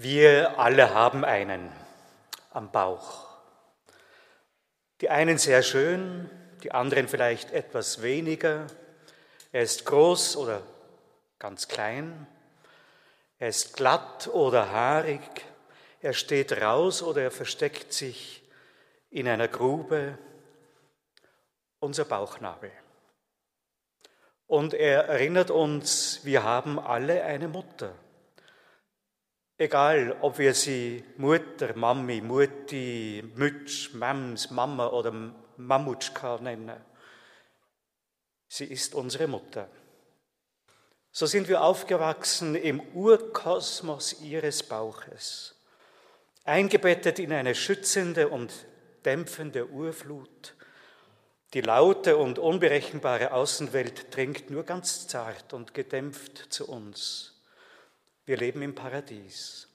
Wir alle haben einen am Bauch. Die einen sehr schön, die anderen vielleicht etwas weniger. Er ist groß oder ganz klein. Er ist glatt oder haarig. Er steht raus oder er versteckt sich in einer Grube. Unser Bauchnabel. Und er erinnert uns, wir haben alle eine Mutter. Egal, ob wir sie Mutter, Mami, Mutti, Mütsch, Mams, Mama oder Mamutschka nennen. Sie ist unsere Mutter. So sind wir aufgewachsen im Urkosmos ihres Bauches, eingebettet in eine schützende und dämpfende Urflut. Die laute und unberechenbare Außenwelt dringt nur ganz zart und gedämpft zu uns. Wir leben im Paradies.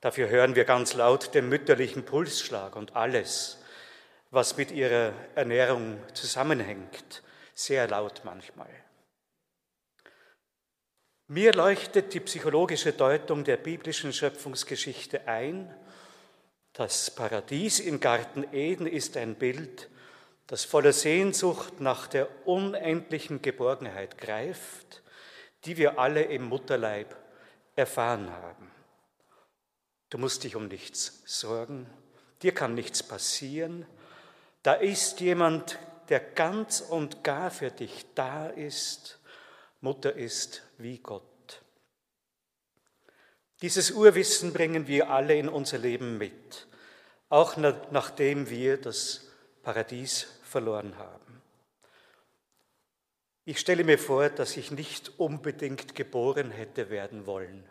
Dafür hören wir ganz laut den mütterlichen Pulsschlag und alles, was mit ihrer Ernährung zusammenhängt, sehr laut manchmal. Mir leuchtet die psychologische Deutung der biblischen Schöpfungsgeschichte ein. Das Paradies im Garten Eden ist ein Bild, das voller Sehnsucht nach der unendlichen Geborgenheit greift die wir alle im Mutterleib erfahren haben. Du musst dich um nichts sorgen, dir kann nichts passieren. Da ist jemand, der ganz und gar für dich da ist. Mutter ist wie Gott. Dieses Urwissen bringen wir alle in unser Leben mit, auch nachdem wir das Paradies verloren haben. Ich stelle mir vor, dass ich nicht unbedingt geboren hätte werden wollen.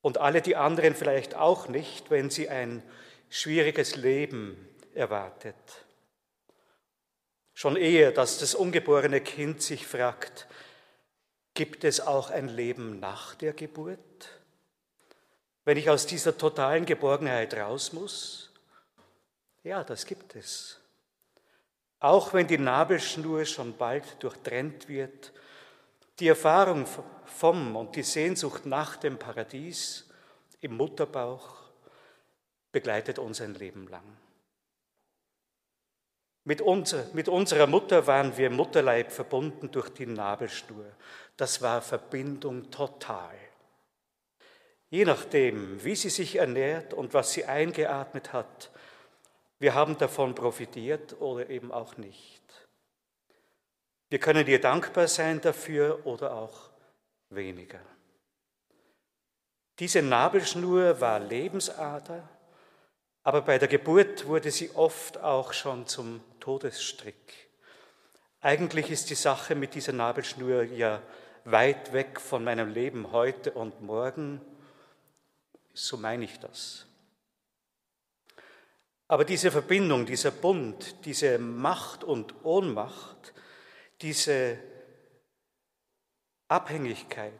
Und alle die anderen vielleicht auch nicht, wenn sie ein schwieriges Leben erwartet. Schon eher, dass das ungeborene Kind sich fragt, gibt es auch ein Leben nach der Geburt? Wenn ich aus dieser totalen Geborgenheit raus muss? Ja, das gibt es. Auch wenn die Nabelschnur schon bald durchtrennt wird, die Erfahrung vom und die Sehnsucht nach dem Paradies im Mutterbauch begleitet uns ein Leben lang. Mit, unser, mit unserer Mutter waren wir im Mutterleib verbunden durch die Nabelschnur. Das war Verbindung total. Je nachdem, wie sie sich ernährt und was sie eingeatmet hat, wir haben davon profitiert oder eben auch nicht. Wir können dir dankbar sein dafür oder auch weniger. Diese Nabelschnur war Lebensader, aber bei der Geburt wurde sie oft auch schon zum Todesstrick. Eigentlich ist die Sache mit dieser Nabelschnur ja weit weg von meinem Leben heute und morgen. So meine ich das. Aber diese Verbindung, dieser Bund, diese Macht und Ohnmacht, diese Abhängigkeit,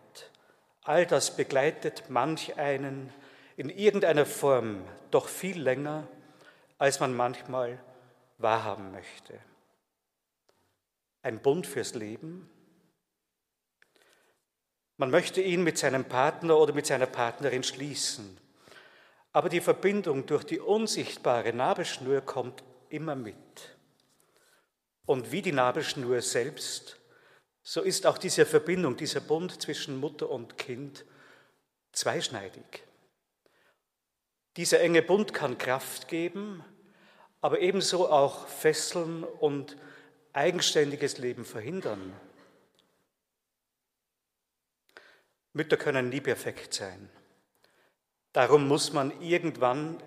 all das begleitet manch einen in irgendeiner Form doch viel länger, als man manchmal wahrhaben möchte. Ein Bund fürs Leben. Man möchte ihn mit seinem Partner oder mit seiner Partnerin schließen. Aber die Verbindung durch die unsichtbare Nabelschnur kommt immer mit. Und wie die Nabelschnur selbst, so ist auch diese Verbindung, dieser Bund zwischen Mutter und Kind zweischneidig. Dieser enge Bund kann Kraft geben, aber ebenso auch Fesseln und eigenständiges Leben verhindern. Mütter können nie perfekt sein. Darum muss man irgendwann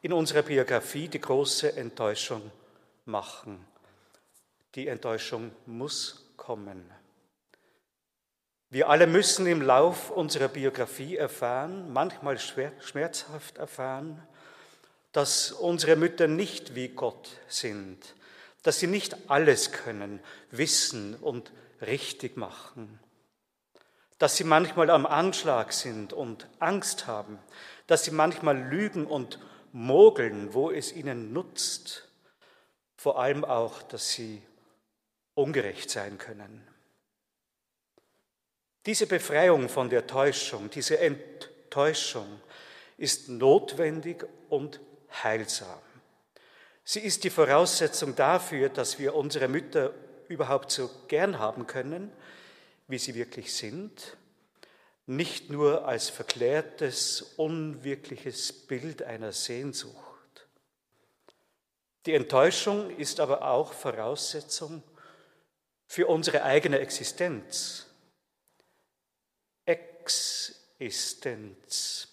in unserer Biografie die große Enttäuschung machen. Die Enttäuschung muss kommen. Wir alle müssen im Lauf unserer Biografie erfahren, manchmal schmerzhaft erfahren, dass unsere Mütter nicht wie Gott sind, dass sie nicht alles können, wissen und richtig machen dass sie manchmal am Anschlag sind und Angst haben, dass sie manchmal lügen und mogeln, wo es ihnen nutzt, vor allem auch, dass sie ungerecht sein können. Diese Befreiung von der Täuschung, diese Enttäuschung ist notwendig und heilsam. Sie ist die Voraussetzung dafür, dass wir unsere Mütter überhaupt so gern haben können, wie sie wirklich sind, nicht nur als verklärtes, unwirkliches Bild einer Sehnsucht. Die Enttäuschung ist aber auch Voraussetzung für unsere eigene Existenz. Existenz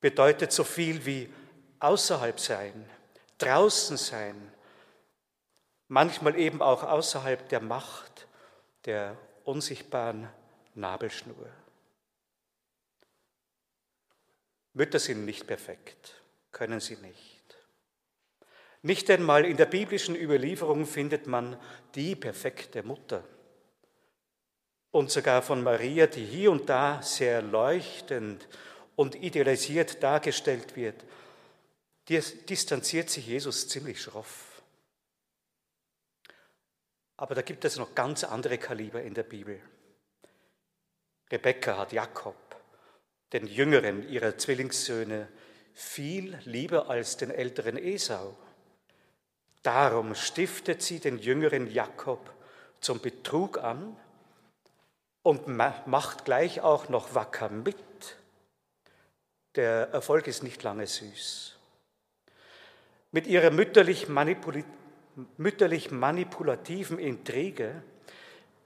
bedeutet so viel wie außerhalb sein, draußen sein, manchmal eben auch außerhalb der Macht der unsichtbaren Nabelschnur. Mütter sind nicht perfekt, können sie nicht. Nicht einmal in der biblischen Überlieferung findet man die perfekte Mutter. Und sogar von Maria, die hier und da sehr leuchtend und idealisiert dargestellt wird, distanziert sich Jesus ziemlich schroff. Aber da gibt es noch ganz andere Kaliber in der Bibel. Rebekka hat Jakob, den jüngeren ihrer Zwillingssöhne, viel lieber als den älteren Esau. Darum stiftet sie den jüngeren Jakob zum Betrug an und macht gleich auch noch wacker mit. Der Erfolg ist nicht lange süß. Mit ihrer mütterlich, manipul mütterlich manipulativen Intrige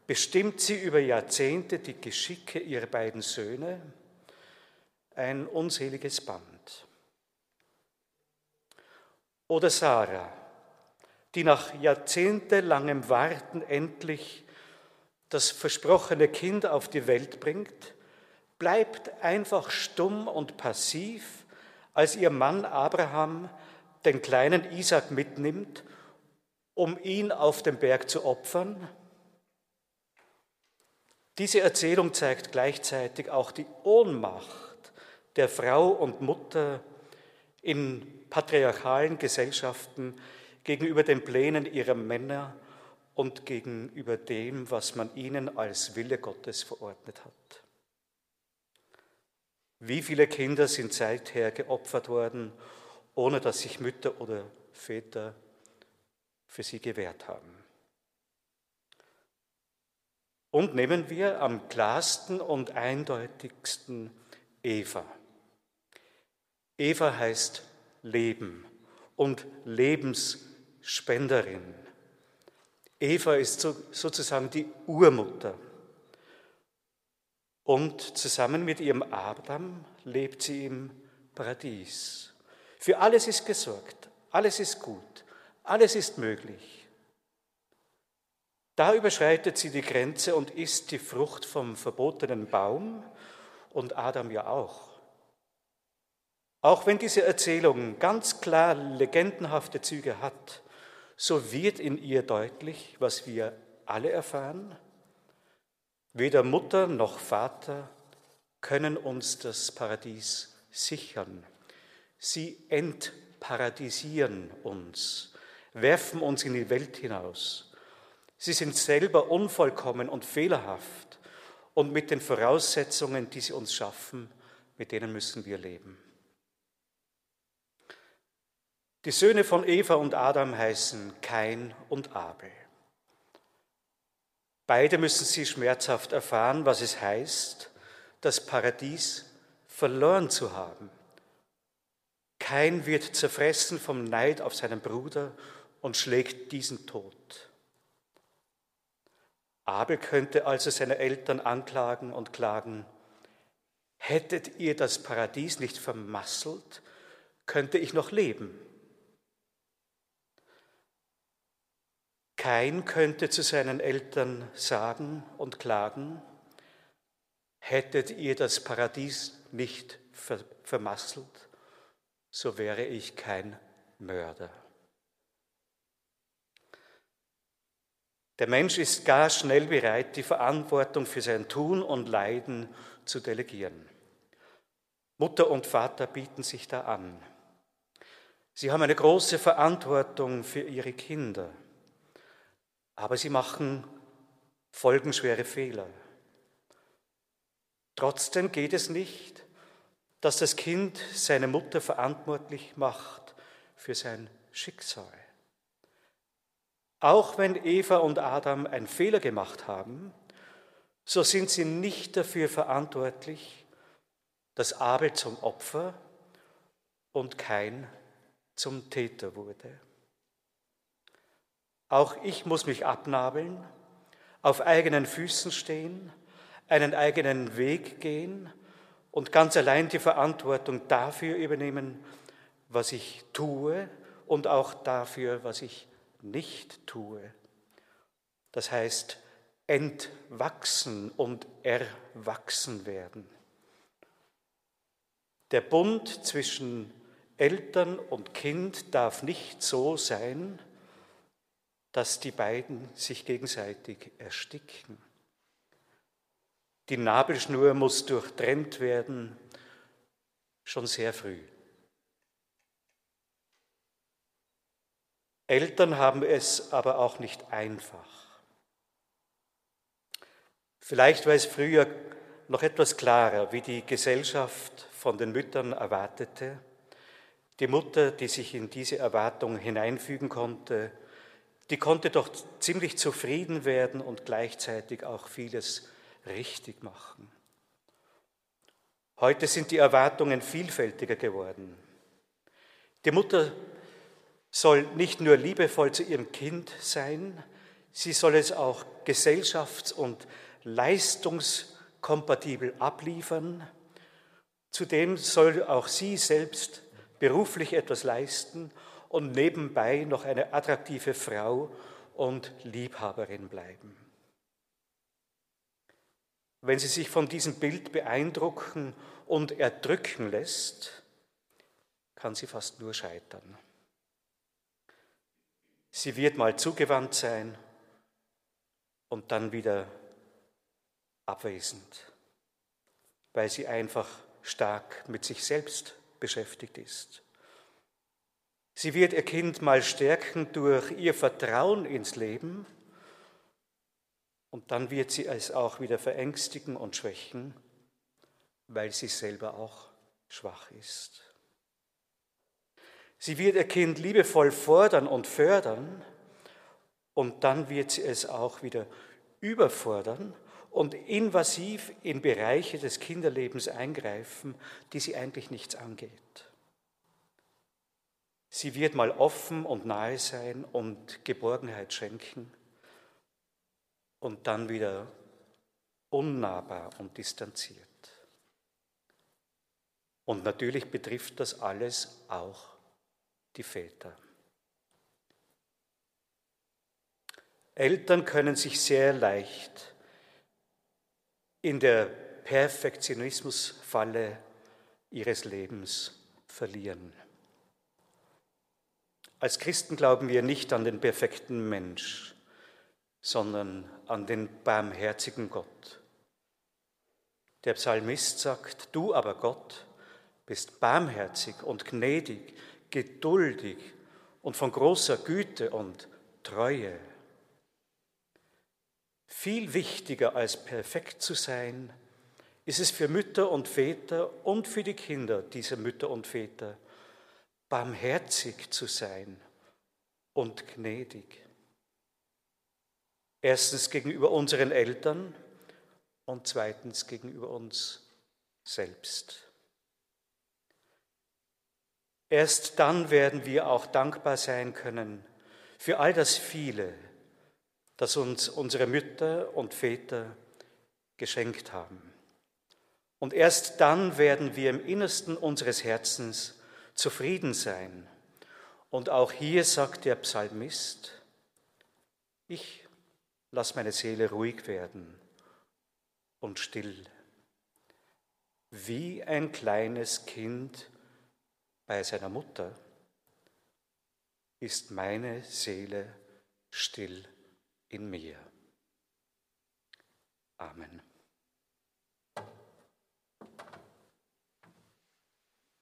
bestimmt sie über Jahrzehnte die Geschicke ihrer beiden Söhne, ein unseliges Band. Oder Sarah, die nach jahrzehntelangem Warten endlich das versprochene Kind auf die Welt bringt, bleibt einfach stumm und passiv, als ihr Mann Abraham den kleinen Isaac mitnimmt, um ihn auf dem Berg zu opfern. Diese Erzählung zeigt gleichzeitig auch die Ohnmacht der Frau und Mutter in patriarchalen Gesellschaften, gegenüber den Plänen ihrer Männer und gegenüber dem, was man ihnen als Wille Gottes verordnet hat. Wie viele Kinder sind seither geopfert worden, ohne dass sich Mütter oder Väter für sie gewehrt haben? Und nehmen wir am klarsten und eindeutigsten Eva. Eva heißt Leben und Lebens Spenderin. Eva ist sozusagen die Urmutter. Und zusammen mit ihrem Adam lebt sie im Paradies. Für alles ist gesorgt, alles ist gut, alles ist möglich. Da überschreitet sie die Grenze und isst die Frucht vom verbotenen Baum und Adam ja auch. Auch wenn diese Erzählung ganz klar legendenhafte Züge hat, so wird in ihr deutlich, was wir alle erfahren. Weder Mutter noch Vater können uns das Paradies sichern. Sie entparadisieren uns, werfen uns in die Welt hinaus. Sie sind selber unvollkommen und fehlerhaft und mit den Voraussetzungen, die sie uns schaffen, mit denen müssen wir leben. Die Söhne von Eva und Adam heißen Kain und Abel. Beide müssen sie schmerzhaft erfahren, was es heißt, das Paradies verloren zu haben. Kain wird zerfressen vom Neid auf seinen Bruder und schlägt diesen tot. Abel könnte also seine Eltern anklagen und klagen, hättet ihr das Paradies nicht vermasselt, könnte ich noch leben. Kein könnte zu seinen Eltern sagen und klagen, hättet ihr das Paradies nicht vermasselt, so wäre ich kein Mörder. Der Mensch ist gar schnell bereit, die Verantwortung für sein Tun und Leiden zu delegieren. Mutter und Vater bieten sich da an. Sie haben eine große Verantwortung für ihre Kinder. Aber sie machen folgenschwere Fehler. Trotzdem geht es nicht, dass das Kind seine Mutter verantwortlich macht für sein Schicksal. Auch wenn Eva und Adam einen Fehler gemacht haben, so sind sie nicht dafür verantwortlich, dass Abel zum Opfer und kein zum Täter wurde. Auch ich muss mich abnabeln, auf eigenen Füßen stehen, einen eigenen Weg gehen und ganz allein die Verantwortung dafür übernehmen, was ich tue und auch dafür, was ich nicht tue. Das heißt, entwachsen und erwachsen werden. Der Bund zwischen Eltern und Kind darf nicht so sein, dass die beiden sich gegenseitig ersticken. Die Nabelschnur muss durchtrennt werden, schon sehr früh. Eltern haben es aber auch nicht einfach. Vielleicht war es früher noch etwas klarer, wie die Gesellschaft von den Müttern erwartete. Die Mutter, die sich in diese Erwartung hineinfügen konnte, die konnte doch ziemlich zufrieden werden und gleichzeitig auch vieles richtig machen. Heute sind die Erwartungen vielfältiger geworden. Die Mutter soll nicht nur liebevoll zu ihrem Kind sein, sie soll es auch gesellschafts- und leistungskompatibel abliefern. Zudem soll auch sie selbst beruflich etwas leisten und nebenbei noch eine attraktive Frau und Liebhaberin bleiben. Wenn sie sich von diesem Bild beeindrucken und erdrücken lässt, kann sie fast nur scheitern. Sie wird mal zugewandt sein und dann wieder abwesend, weil sie einfach stark mit sich selbst beschäftigt ist. Sie wird ihr Kind mal stärken durch ihr Vertrauen ins Leben und dann wird sie es auch wieder verängstigen und schwächen, weil sie selber auch schwach ist. Sie wird ihr Kind liebevoll fordern und fördern und dann wird sie es auch wieder überfordern und invasiv in Bereiche des Kinderlebens eingreifen, die sie eigentlich nichts angeht. Sie wird mal offen und nahe sein und Geborgenheit schenken und dann wieder unnahbar und distanziert. Und natürlich betrifft das alles auch die Väter. Eltern können sich sehr leicht in der Perfektionismusfalle ihres Lebens verlieren. Als Christen glauben wir nicht an den perfekten Mensch, sondern an den barmherzigen Gott. Der Psalmist sagt, du aber Gott bist barmherzig und gnädig, geduldig und von großer Güte und Treue. Viel wichtiger als perfekt zu sein, ist es für Mütter und Väter und für die Kinder dieser Mütter und Väter, barmherzig zu sein und gnädig. Erstens gegenüber unseren Eltern und zweitens gegenüber uns selbst. Erst dann werden wir auch dankbar sein können für all das viele, das uns unsere Mütter und Väter geschenkt haben. Und erst dann werden wir im Innersten unseres Herzens zufrieden sein. Und auch hier sagt der Psalmist, ich lass meine Seele ruhig werden und still, wie ein kleines Kind bei seiner Mutter ist meine Seele still in mir. Amen.